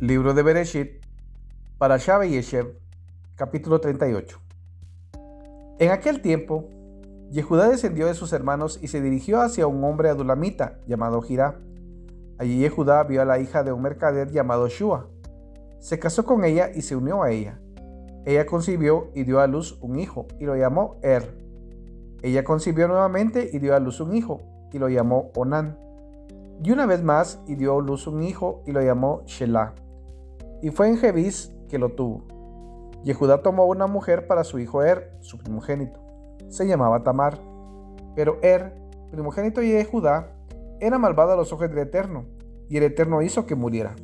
Libro de Bereshit, para Shabe Yeshev, capítulo 38. En aquel tiempo, Yehudá descendió de sus hermanos y se dirigió hacia un hombre adulamita llamado Jirá. Allí Yehudá vio a la hija de un mercader llamado Shua. Se casó con ella y se unió a ella. Ella concibió y dio a luz un hijo y lo llamó Er. Ella concibió nuevamente y dio a luz un hijo y lo llamó Onán. Y una vez más y dio a luz un hijo y lo llamó Shelah y fue en Jebís que lo tuvo. Yehudá tomó una mujer para su hijo Er, su primogénito. Se llamaba Tamar. Pero Er, primogénito de Yehudá, era malvado a los ojos del Eterno, y el Eterno hizo que muriera.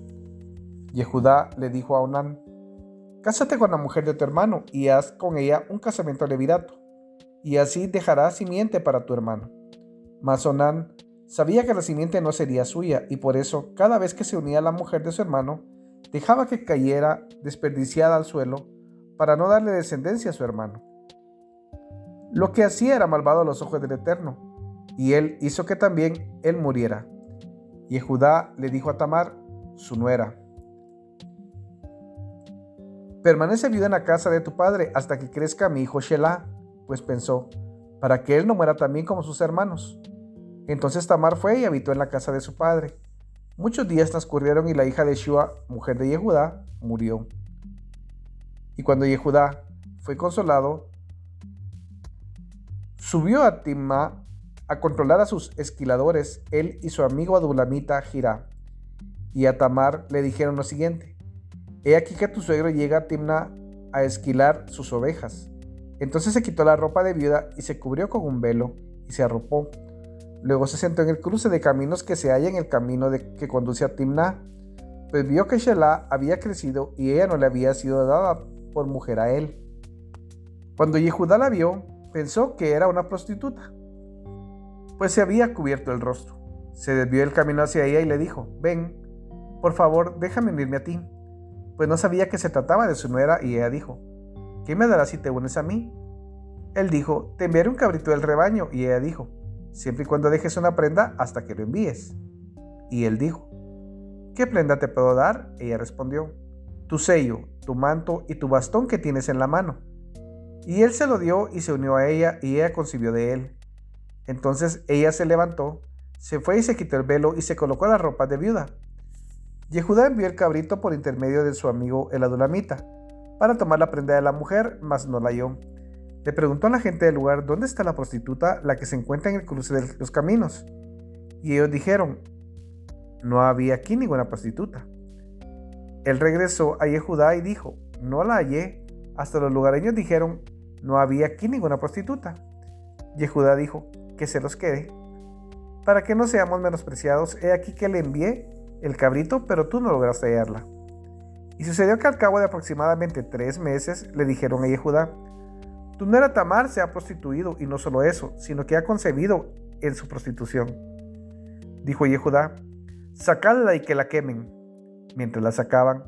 Yehudá le dijo a Onán, Cásate con la mujer de tu hermano y haz con ella un casamiento levirato, y así dejarás simiente para tu hermano. Mas Onán sabía que la simiente no sería suya, y por eso cada vez que se unía a la mujer de su hermano, dejaba que cayera desperdiciada al suelo para no darle descendencia a su hermano. Lo que hacía era malvado a los ojos del Eterno, y él hizo que también él muriera. Y Judá le dijo a Tamar, su nuera, Permanece viuda en la casa de tu padre hasta que crezca mi hijo Shelah, pues pensó, para que él no muera también como sus hermanos. Entonces Tamar fue y habitó en la casa de su padre. Muchos días transcurrieron y la hija de Shua, mujer de Yehudá, murió. Y cuando Yehudá fue consolado, subió a Timna a controlar a sus esquiladores, él y su amigo adulamita Girá. Y a Tamar le dijeron lo siguiente: He aquí que tu suegro llega a Timna a esquilar sus ovejas. Entonces se quitó la ropa de viuda y se cubrió con un velo y se arropó. Luego se sentó en el cruce de caminos que se halla en el camino de, que conduce a Timna, pues vio que Shelah había crecido y ella no le había sido dada por mujer a él. Cuando Yehudá la vio, pensó que era una prostituta, pues se había cubierto el rostro. Se desvió el camino hacia ella y le dijo, ven, por favor, déjame unirme a ti, pues no sabía que se trataba de su nuera y ella dijo, ¿qué me darás si te unes a mí? Él dijo, te enviaré un cabrito del rebaño y ella dijo, siempre y cuando dejes una prenda hasta que lo envíes. Y él dijo, ¿qué prenda te puedo dar? Ella respondió, tu sello, tu manto y tu bastón que tienes en la mano. Y él se lo dio y se unió a ella y ella concibió de él. Entonces ella se levantó, se fue y se quitó el velo y se colocó la ropa de viuda. Yehudá envió el cabrito por intermedio de su amigo el adulamita para tomar la prenda de la mujer, mas no la halló. Le preguntó a la gente del lugar dónde está la prostituta, la que se encuentra en el cruce de los caminos. Y ellos dijeron, no había aquí ninguna prostituta. Él regresó a Yehudá y dijo, no la hallé. Hasta los lugareños dijeron, no había aquí ninguna prostituta. Yehudá dijo, que se los quede. Para que no seamos menospreciados, he aquí que le envié el cabrito, pero tú no lograste hallarla. Y sucedió que al cabo de aproximadamente tres meses le dijeron a Yehudá, tu nuera Tamar se ha prostituido y no solo eso, sino que ha concebido en su prostitución. Dijo Yehudá, sacadla y que la quemen. Mientras la sacaban,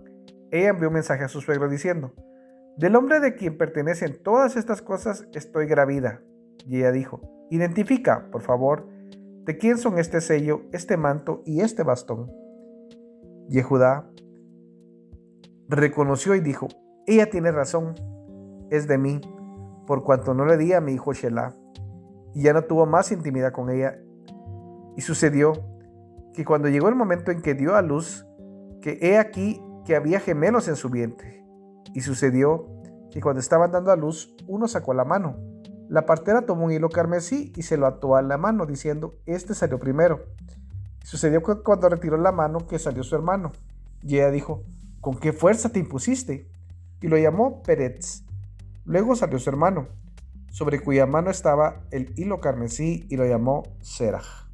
ella envió un mensaje a su suegro diciendo, del hombre de quien pertenecen todas estas cosas estoy gravida. Y ella dijo, identifica, por favor, de quién son este sello, este manto y este bastón. Yehudá reconoció y dijo, ella tiene razón, es de mí por cuanto no le di a mi hijo Shelah, y ya no tuvo más intimidad con ella. Y sucedió que cuando llegó el momento en que dio a luz, que he aquí que había gemelos en su vientre. Y sucedió que cuando estaban dando a luz, uno sacó la mano. La partera tomó un hilo carmesí y se lo ató a la mano, diciendo, este salió primero. Sucedió que cuando retiró la mano, que salió su hermano. Y ella dijo, ¿con qué fuerza te impusiste? Y lo llamó Peretz Luego salió su hermano, sobre cuya mano estaba el hilo carmesí y lo llamó Seraj.